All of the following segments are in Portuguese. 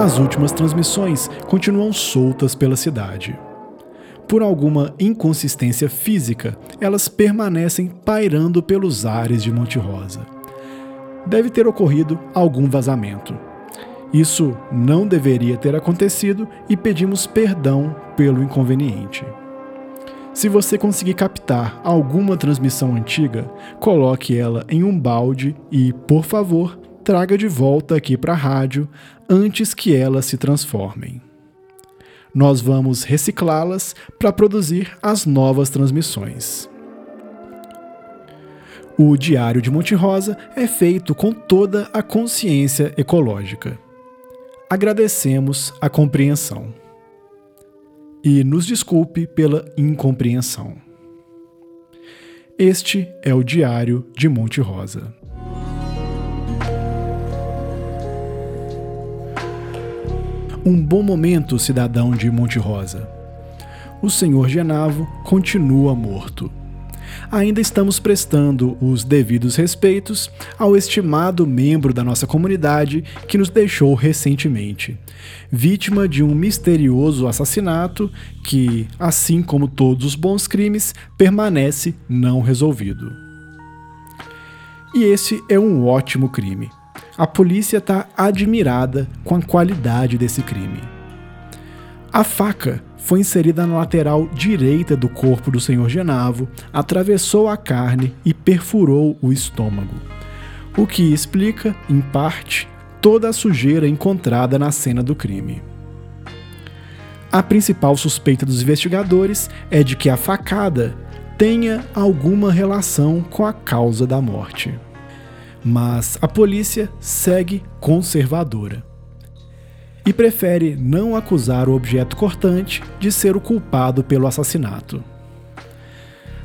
as últimas transmissões continuam soltas pela cidade. Por alguma inconsistência física, elas permanecem pairando pelos ares de Monte Rosa. Deve ter ocorrido algum vazamento. Isso não deveria ter acontecido e pedimos perdão pelo inconveniente. Se você conseguir captar alguma transmissão antiga, coloque ela em um balde e, por favor, traga de volta aqui para a rádio antes que elas se transformem. Nós vamos reciclá-las para produzir as novas transmissões. O Diário de Monte Rosa é feito com toda a consciência ecológica. Agradecemos a compreensão e nos desculpe pela incompreensão. Este é o Diário de Monte Rosa. Um bom momento, cidadão de Monte Rosa. O senhor Genavo continua morto ainda estamos prestando os devidos respeitos ao estimado membro da nossa comunidade que nos deixou recentemente, vítima de um misterioso assassinato que, assim como todos os bons crimes, permanece não resolvido. E esse é um ótimo crime. A polícia está admirada com a qualidade desse crime. A faca foi inserida na lateral direita do corpo do senhor Genavo, atravessou a carne e perfurou o estômago. O que explica, em parte, toda a sujeira encontrada na cena do crime. A principal suspeita dos investigadores é de que a facada tenha alguma relação com a causa da morte. Mas a polícia segue conservadora e prefere não acusar o objeto cortante de ser o culpado pelo assassinato.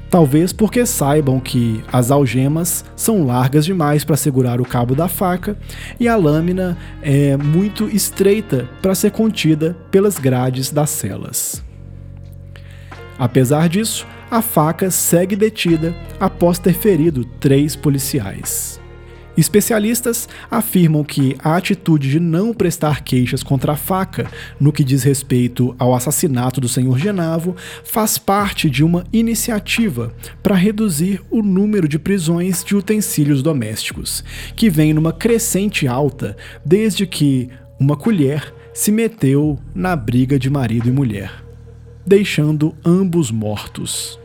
Talvez porque saibam que as algemas são largas demais para segurar o cabo da faca e a lâmina é muito estreita para ser contida pelas grades das celas. Apesar disso, a faca segue detida após ter ferido três policiais. Especialistas afirmam que a atitude de não prestar queixas contra a faca, no que diz respeito ao assassinato do senhor Genavo, faz parte de uma iniciativa para reduzir o número de prisões de utensílios domésticos, que vem numa crescente alta desde que uma colher se meteu na briga de marido e mulher, deixando ambos mortos.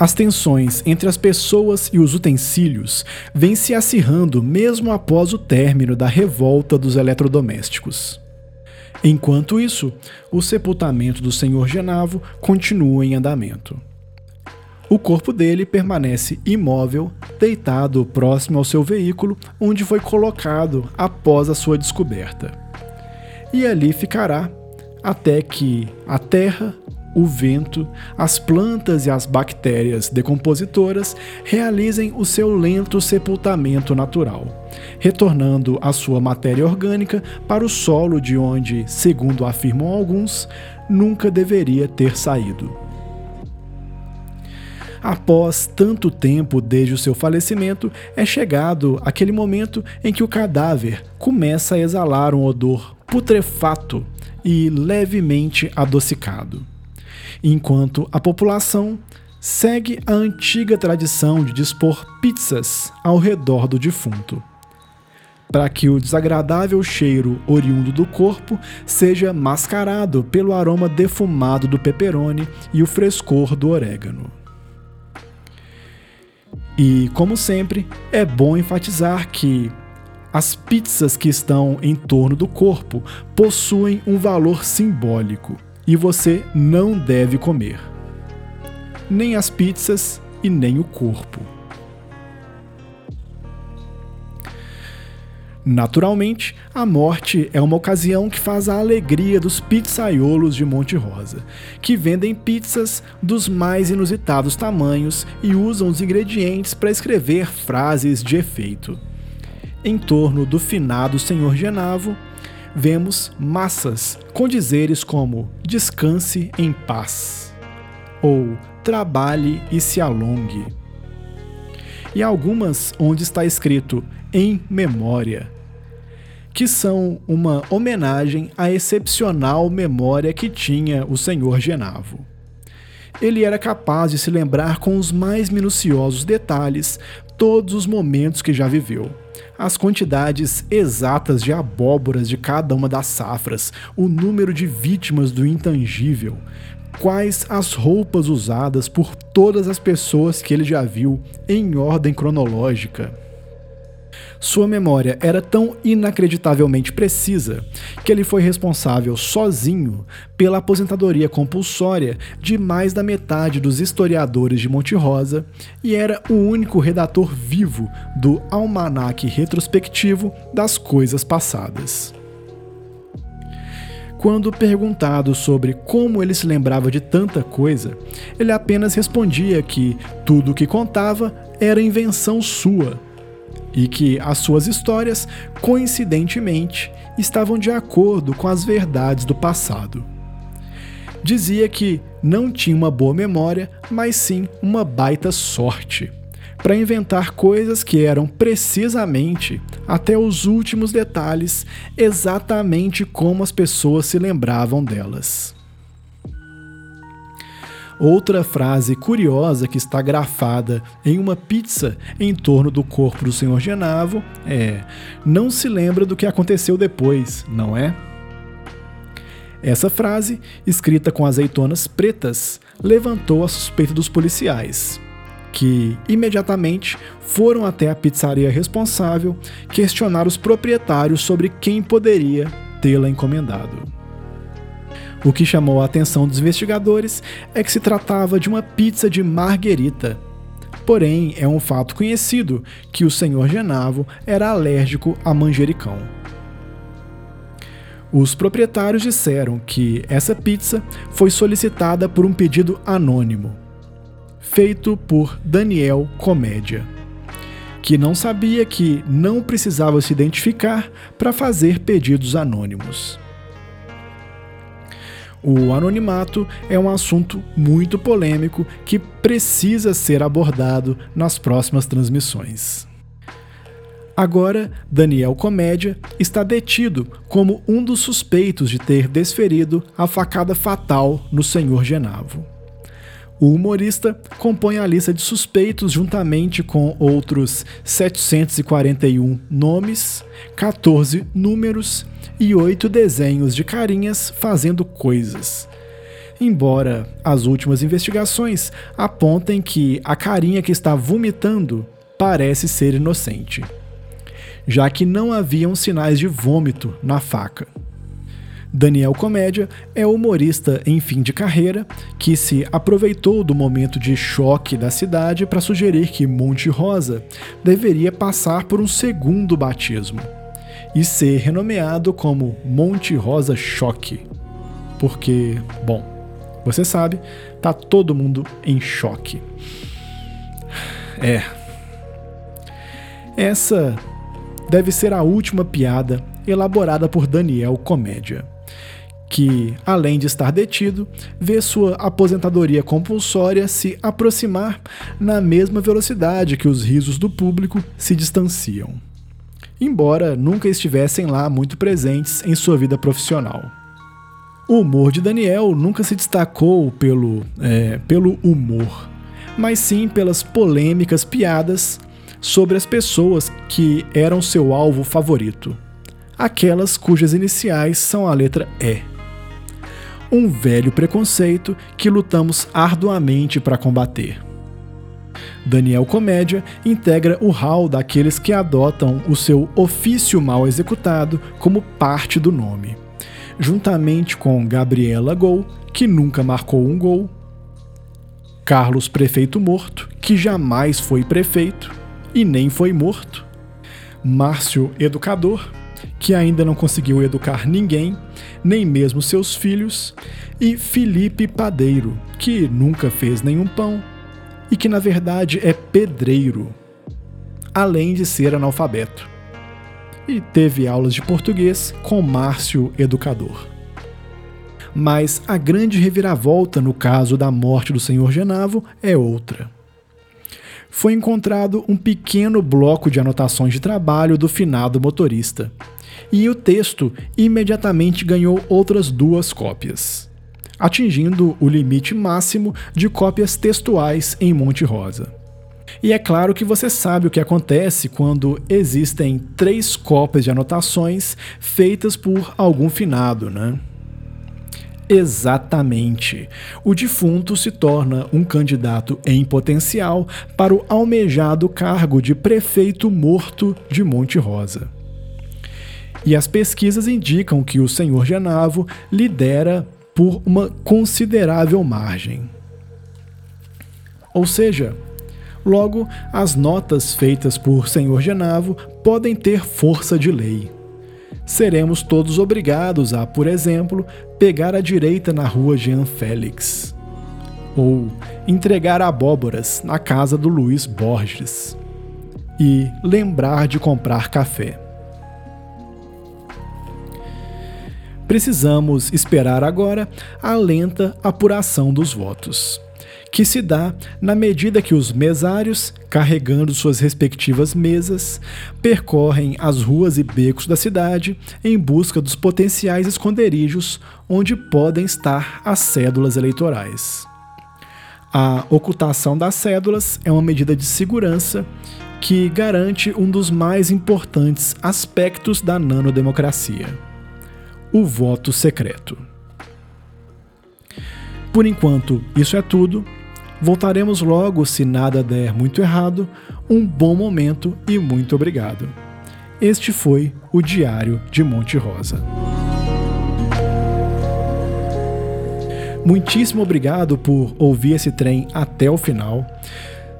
As tensões entre as pessoas e os utensílios vêm se acirrando mesmo após o término da revolta dos eletrodomésticos. Enquanto isso, o sepultamento do senhor Genavo continua em andamento. O corpo dele permanece imóvel, deitado próximo ao seu veículo, onde foi colocado após a sua descoberta. E ali ficará até que a terra o vento, as plantas e as bactérias decompositoras realizem o seu lento sepultamento natural, retornando a sua matéria orgânica para o solo de onde, segundo afirmam alguns, nunca deveria ter saído. Após tanto tempo desde o seu falecimento, é chegado aquele momento em que o cadáver começa a exalar um odor putrefato e levemente adocicado enquanto a população segue a antiga tradição de dispor pizzas ao redor do defunto, para que o desagradável cheiro oriundo do corpo seja mascarado pelo aroma defumado do pepperoni e o frescor do orégano. E, como sempre, é bom enfatizar que as pizzas que estão em torno do corpo possuem um valor simbólico e você não deve comer. Nem as pizzas e nem o corpo. Naturalmente, a morte é uma ocasião que faz a alegria dos pizzaiolos de Monte Rosa, que vendem pizzas dos mais inusitados tamanhos e usam os ingredientes para escrever frases de efeito. Em torno do finado Senhor Genavo, vemos massas com dizeres como descanse em paz ou trabalhe e se alongue. E algumas onde está escrito em memória. que são uma homenagem à excepcional memória que tinha o senhor Genavo. Ele era capaz de se lembrar com os mais minuciosos detalhes todos os momentos que já viveu. As quantidades exatas de abóboras de cada uma das safras, o número de vítimas do intangível, quais as roupas usadas por todas as pessoas que ele já viu em ordem cronológica. Sua memória era tão inacreditavelmente precisa que ele foi responsável sozinho pela aposentadoria compulsória de mais da metade dos historiadores de Monte Rosa e era o único redator vivo do Almanaque Retrospectivo das Coisas Passadas. Quando perguntado sobre como ele se lembrava de tanta coisa, ele apenas respondia que tudo o que contava era invenção sua e que as suas histórias, coincidentemente, estavam de acordo com as verdades do passado. Dizia que não tinha uma boa memória, mas sim uma baita sorte para inventar coisas que eram precisamente, até os últimos detalhes, exatamente como as pessoas se lembravam delas. Outra frase curiosa que está grafada em uma pizza em torno do corpo do Sr. Genavo é: Não se lembra do que aconteceu depois, não é? Essa frase, escrita com azeitonas pretas, levantou a suspeita dos policiais, que imediatamente foram até a pizzaria responsável questionar os proprietários sobre quem poderia tê-la encomendado. O que chamou a atenção dos investigadores é que se tratava de uma pizza de marguerita. Porém, é um fato conhecido que o senhor Genavo era alérgico a manjericão. Os proprietários disseram que essa pizza foi solicitada por um pedido anônimo, feito por Daniel Comédia, que não sabia que não precisava se identificar para fazer pedidos anônimos. O anonimato é um assunto muito polêmico que precisa ser abordado nas próximas transmissões. Agora, Daniel Comédia está detido como um dos suspeitos de ter desferido a facada fatal no senhor Genavo. O humorista compõe a lista de suspeitos juntamente com outros 741 nomes, 14 números e oito desenhos de carinhas fazendo coisas. Embora as últimas investigações apontem que a carinha que está vomitando parece ser inocente, já que não haviam sinais de vômito na faca. Daniel Comédia é humorista em fim de carreira que se aproveitou do momento de choque da cidade para sugerir que Monte Rosa deveria passar por um segundo batismo e ser renomeado como Monte Rosa Choque. Porque, bom, você sabe, tá todo mundo em choque. É. Essa deve ser a última piada elaborada por Daniel Comédia, que, além de estar detido, vê sua aposentadoria compulsória se aproximar na mesma velocidade que os risos do público se distanciam embora nunca estivessem lá muito presentes em sua vida profissional. O humor de Daniel nunca se destacou pelo, é, pelo humor, mas sim pelas polêmicas piadas sobre as pessoas que eram seu alvo favorito, aquelas cujas iniciais são a letra E. Um velho preconceito que lutamos arduamente para combater. Daniel Comédia integra o hall daqueles que adotam o seu ofício mal executado como parte do nome, juntamente com Gabriela Gol, que nunca marcou um gol, Carlos Prefeito Morto, que jamais foi prefeito e nem foi morto, Márcio Educador, que ainda não conseguiu educar ninguém, nem mesmo seus filhos, e Felipe Padeiro, que nunca fez nenhum pão e que na verdade é pedreiro, além de ser analfabeto. E teve aulas de português com Márcio Educador. Mas a grande reviravolta no caso da morte do senhor Genavo é outra. Foi encontrado um pequeno bloco de anotações de trabalho do finado motorista. E o texto imediatamente ganhou outras duas cópias, atingindo o limite máximo de cópias textuais em Monte Rosa. E é claro que você sabe o que acontece quando existem três cópias de anotações feitas por algum finado, né? Exatamente. O defunto se torna um candidato em potencial para o almejado cargo de prefeito morto de Monte Rosa. E as pesquisas indicam que o senhor Genavo lidera por uma considerável margem. Ou seja, logo as notas feitas por senhor Genavo podem ter força de lei seremos todos obrigados a, por exemplo, pegar a direita na rua Jean Félix. Ou entregar abóboras na casa do Luiz Borges. E lembrar de comprar café. Precisamos esperar agora a lenta apuração dos votos que se dá na medida que os mesários, carregando suas respectivas mesas, percorrem as ruas e becos da cidade em busca dos potenciais esconderijos onde podem estar as cédulas eleitorais. A ocultação das cédulas é uma medida de segurança que garante um dos mais importantes aspectos da nanodemocracia: o voto secreto. Por enquanto, isso é tudo. Voltaremos logo se nada der muito errado. Um bom momento e muito obrigado. Este foi o Diário de Monte Rosa. Muitíssimo obrigado por ouvir esse trem até o final.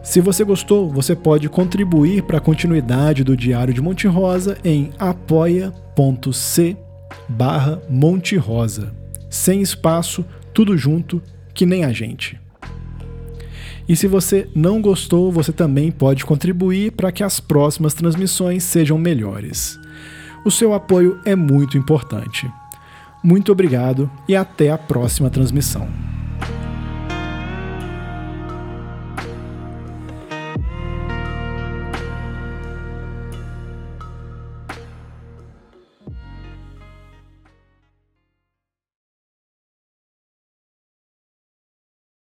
Se você gostou, você pode contribuir para a continuidade do Diário de Monte Rosa em apoia.c barra Monte Rosa. Sem espaço, tudo junto, que nem a gente. E se você não gostou, você também pode contribuir para que as próximas transmissões sejam melhores. O seu apoio é muito importante. Muito obrigado e até a próxima transmissão.